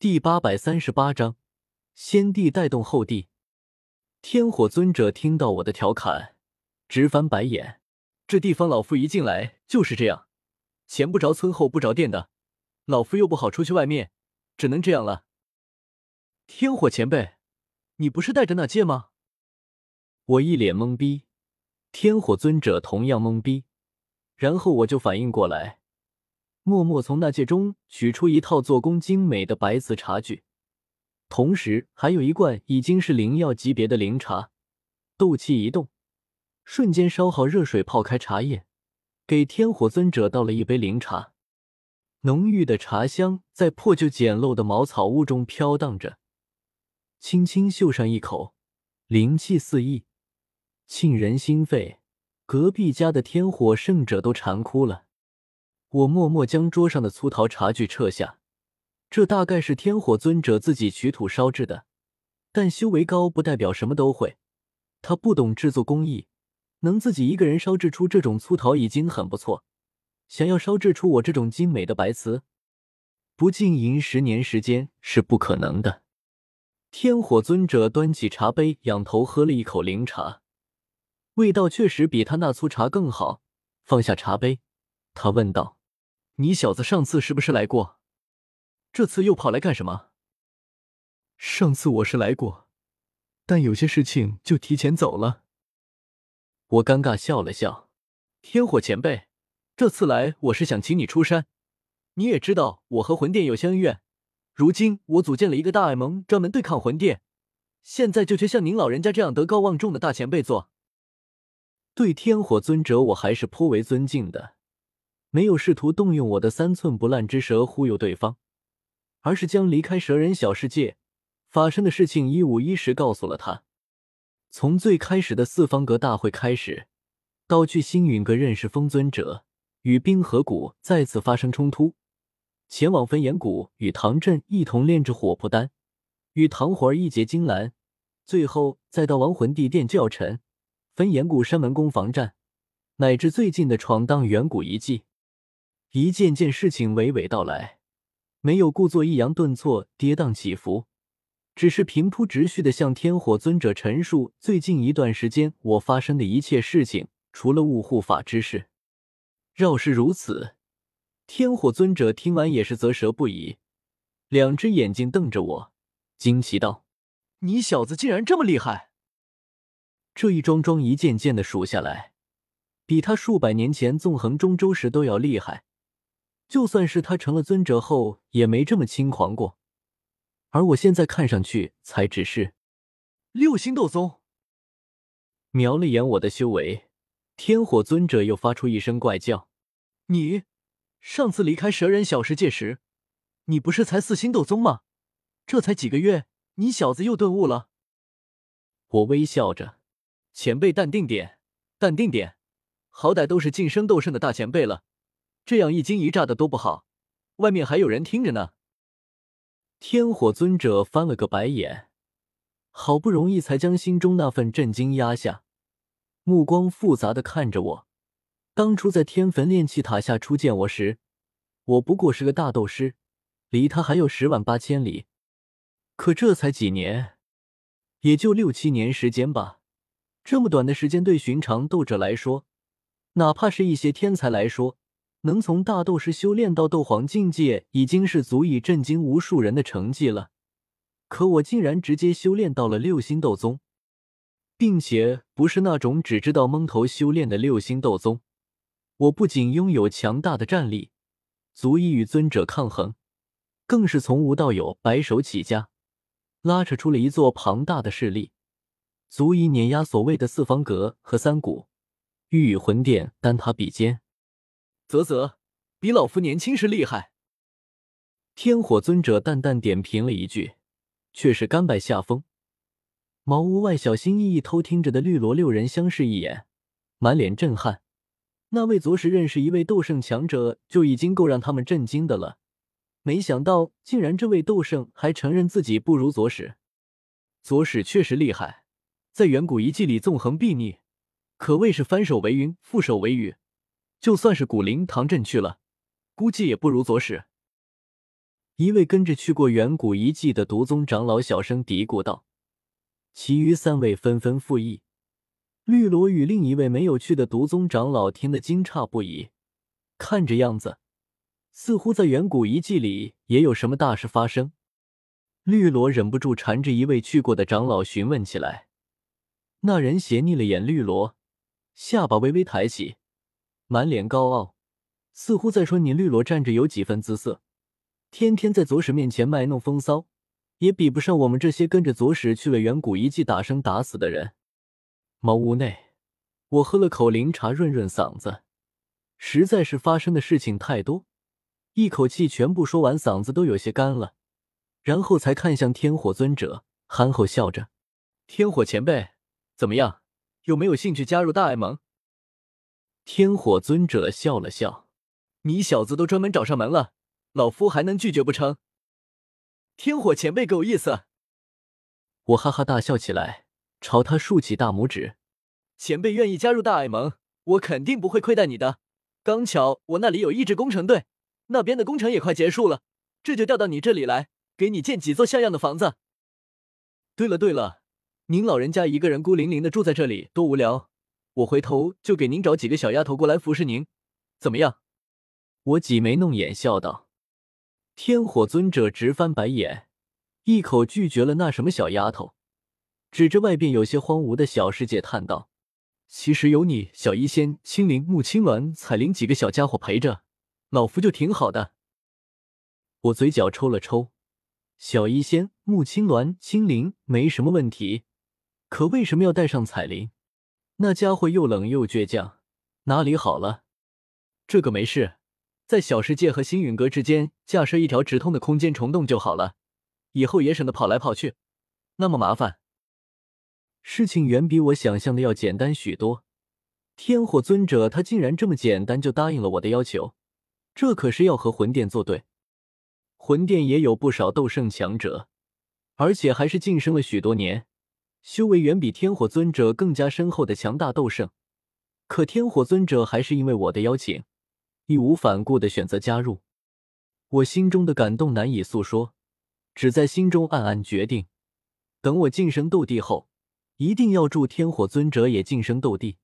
第八百三十八章，先帝带动后帝。天火尊者听到我的调侃，直翻白眼。这地方老夫一进来就是这样，前不着村后不着店的，老夫又不好出去外面，只能这样了。天火前辈，你不是带着那戒吗？我一脸懵逼，天火尊者同样懵逼，然后我就反应过来。默默从那戒中取出一套做工精美的白瓷茶具，同时还有一罐已经是灵药级别的灵茶。斗气一动，瞬间烧好热水泡开茶叶，给天火尊者倒了一杯灵茶。浓郁的茶香在破旧简陋的茅草屋中飘荡着，轻轻嗅上一口，灵气四溢，沁人心肺。隔壁家的天火圣者都馋哭了。我默默将桌上的粗陶茶具撤下，这大概是天火尊者自己取土烧制的。但修为高不代表什么都会，他不懂制作工艺，能自己一个人烧制出这种粗陶已经很不错。想要烧制出我这种精美的白瓷，不经营十年时间是不可能的。天火尊者端起茶杯，仰头喝了一口灵茶，味道确实比他那粗茶更好。放下茶杯，他问道。你小子上次是不是来过？这次又跑来干什么？上次我是来过，但有些事情就提前走了。我尴尬笑了笑。天火前辈，这次来我是想请你出山。你也知道我和魂殿有些恩怨，如今我组建了一个大爱盟，专门对抗魂殿。现在就缺像您老人家这样德高望重的大前辈做。对天火尊者，我还是颇为尊敬的。没有试图动用我的三寸不烂之舌忽悠对方，而是将离开蛇人小世界发生的事情一五一十告诉了他。从最开始的四方阁大会开始，到去星陨阁认识风尊者，与冰河谷再次发生冲突，前往焚炎谷与唐振一同炼制火魄丹，与唐火儿一结金兰，最后再到亡魂地殿教臣，焚炎谷山门攻防战，乃至最近的闯荡远古遗迹。一件件事情娓娓道来，没有故作抑扬顿挫、跌宕起伏，只是平铺直叙的向天火尊者陈述最近一段时间我发生的一切事情，除了雾护法之事。饶是如此，天火尊者听完也是啧舌不已，两只眼睛瞪着我，惊奇道：“你小子竟然这么厉害！”这一桩桩一件件的数下来，比他数百年前纵横中州时都要厉害。就算是他成了尊者后，也没这么轻狂过。而我现在看上去，才只是六星斗宗。瞄了眼我的修为，天火尊者又发出一声怪叫：“你上次离开蛇人小世界时，你不是才四星斗宗吗？这才几个月，你小子又顿悟了？”我微笑着：“前辈淡定点，淡定点，好歹都是晋升斗圣的大前辈了。”这样一惊一乍的多不好，外面还有人听着呢。天火尊者翻了个白眼，好不容易才将心中那份震惊压下，目光复杂的看着我。当初在天坟炼气塔下初见我时，我不过是个大斗师，离他还有十万八千里。可这才几年，也就六七年时间吧。这么短的时间，对寻常斗者来说，哪怕是一些天才来说，能从大斗师修炼到斗皇境界，已经是足以震惊无数人的成绩了。可我竟然直接修炼到了六星斗宗，并且不是那种只知道蒙头修炼的六星斗宗。我不仅拥有强大的战力，足以与尊者抗衡，更是从无到有，白手起家，拉扯出了一座庞大的势力，足以碾压所谓的四方阁和三谷，欲与魂殿单塔比肩。啧啧，比老夫年轻时厉害。天火尊者淡淡点评了一句，却是甘拜下风。茅屋外小心翼翼偷听着的绿萝六人相视一眼，满脸震撼。那位左使认识一位斗圣强者就已经够让他们震惊的了，没想到竟然这位斗圣还承认自己不如左使。左使确实厉害，在远古遗迹里纵横睥睨，可谓是翻手为云，覆手为雨。就算是古灵唐镇去了，估计也不如左使。一位跟着去过远古遗迹的毒宗长老小声嘀咕道，其余三位纷纷附议。绿萝与另一位没有去的毒宗长老听得惊诧不已，看着样子，似乎在远古遗迹里也有什么大事发生。绿萝忍不住缠着一位去过的长老询问起来。那人斜睨了眼绿萝，下巴微微抬起，满脸高傲，似乎在说：“你绿萝站着有几分姿色，天天在左使面前卖弄风骚，也比不上我们这些跟着左使去了远古遗迹打生打死的人。”茅屋内，我喝了口灵茶润润嗓子。实在是发生的事情太多，一口气全部说完，嗓子都有些干了。然后才看向天火尊者，憨厚笑着：“天火前辈，怎么样？有没有兴趣加入大爱盟？”天火尊者笑了笑：“你小子都专门找上门了，老夫还能拒绝不成？”天火前辈够意思，我哈哈大笑起来。朝他竖起大拇指，前辈愿意加入大爱盟，我肯定不会亏待你的。刚巧我那里有一支工程队，那边的工程也快结束了，这就调到你这里来，给你建几座像样的房子。对了对了，您老人家一个人孤零零的住在这里多无聊，我回头就给您找几个小丫头过来服侍您，怎么样？我挤眉弄眼笑道。天火尊者直翻白眼，一口拒绝了那什么小丫头。指着外边有些荒芜的小世界，叹道：“其实有你、小医仙、青灵、木青鸾、彩铃几个小家伙陪着，老夫就挺好的。”我嘴角抽了抽，小医仙、木青鸾、青灵没什么问题，可为什么要带上彩铃？那家伙又冷又倔强，哪里好了？这个没事，在小世界和星陨阁之间架设一条直通的空间虫洞就好了，以后也省得跑来跑去，那么麻烦。事情远比我想象的要简单许多。天火尊者他竟然这么简单就答应了我的要求，这可是要和魂殿作对。魂殿也有不少斗圣强者，而且还是晋升了许多年，修为远比天火尊者更加深厚的强大斗圣。可天火尊者还是因为我的邀请，义无反顾的选择加入。我心中的感动难以诉说，只在心中暗暗决定：等我晋升斗帝后。一定要助天火尊者也晋升斗帝。